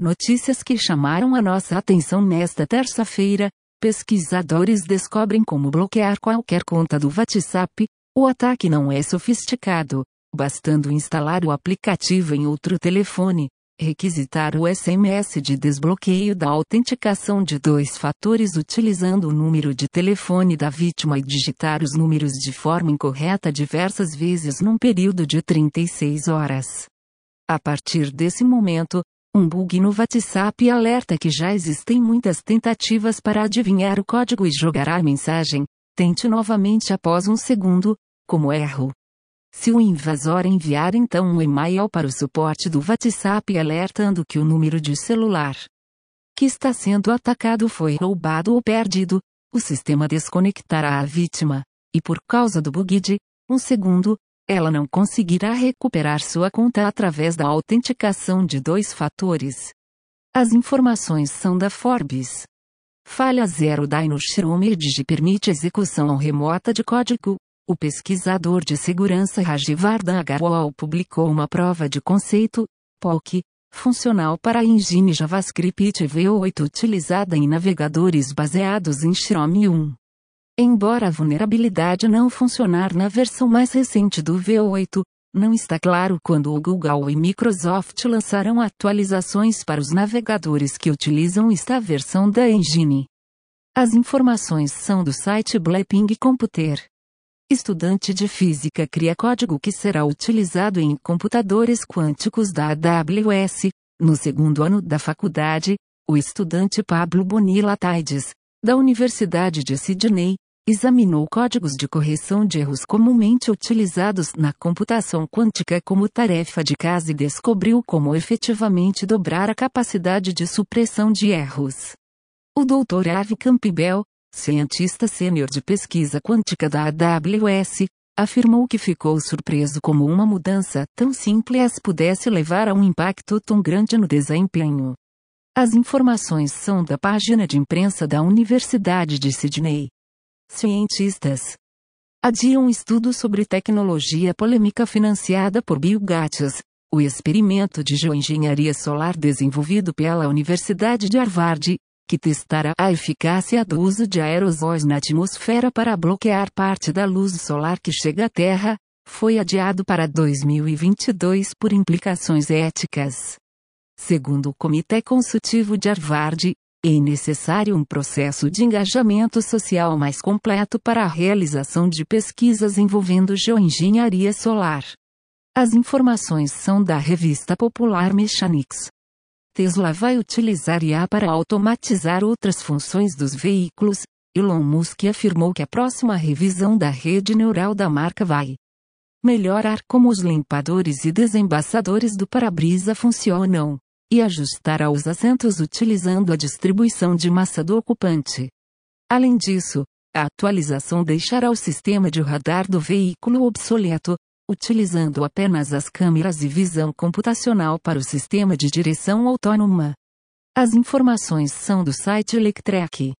Notícias que chamaram a nossa atenção nesta terça-feira. Pesquisadores descobrem como bloquear qualquer conta do WhatsApp. O ataque não é sofisticado, bastando instalar o aplicativo em outro telefone, requisitar o SMS de desbloqueio da autenticação de dois fatores utilizando o número de telefone da vítima e digitar os números de forma incorreta diversas vezes num período de 36 horas. A partir desse momento, um bug no WhatsApp alerta que já existem muitas tentativas para adivinhar o código e jogar a mensagem. Tente novamente após um segundo, como erro. Se o invasor enviar então um e-mail para o suporte do WhatsApp alertando que o número de celular que está sendo atacado foi roubado ou perdido, o sistema desconectará a vítima, e por causa do bug de um segundo, ela não conseguirá recuperar sua conta através da autenticação de dois fatores. As informações são da Forbes. Falha zero Dino Merge permite execução remota de código. O pesquisador de segurança Rajivardhan Agarwal publicou uma prova de conceito, POC, funcional para a engine JavaScript V8 utilizada em navegadores baseados em Chrome 1. Embora a vulnerabilidade não funcionar na versão mais recente do V8, não está claro quando o Google e Microsoft lançarão atualizações para os navegadores que utilizam esta versão da engine. As informações são do site Blapping Computer. Estudante de física cria código que será utilizado em computadores quânticos da AWS. No segundo ano da faculdade, o estudante Pablo Bonilla Taides, da Universidade de Sydney, examinou códigos de correção de erros comumente utilizados na computação quântica como tarefa de casa e descobriu como efetivamente dobrar a capacidade de supressão de erros. O Dr. Avi Campbell, cientista sênior de pesquisa quântica da AWS, afirmou que ficou surpreso como uma mudança tão simples pudesse levar a um impacto tão grande no desempenho. As informações são da página de imprensa da Universidade de Sydney. Cientistas adiam um estudo sobre tecnologia polêmica financiada por Bill Gates, o experimento de geoengenharia solar desenvolvido pela Universidade de Harvard, que testará a eficácia do uso de aerosóis na atmosfera para bloquear parte da luz solar que chega à Terra, foi adiado para 2022 por implicações éticas. Segundo o Comitê Consultivo de Harvard, é necessário um processo de engajamento social mais completo para a realização de pesquisas envolvendo geoengenharia solar. As informações são da revista popular Mechanics. Tesla vai utilizar IA para automatizar outras funções dos veículos. Elon Musk afirmou que a próxima revisão da rede neural da marca vai melhorar como os limpadores e desembaçadores do para-brisa funcionam e ajustar aos assentos utilizando a distribuição de massa do ocupante. Além disso, a atualização deixará o sistema de radar do veículo obsoleto, utilizando apenas as câmeras e visão computacional para o sistema de direção autônoma. As informações são do site Electrek.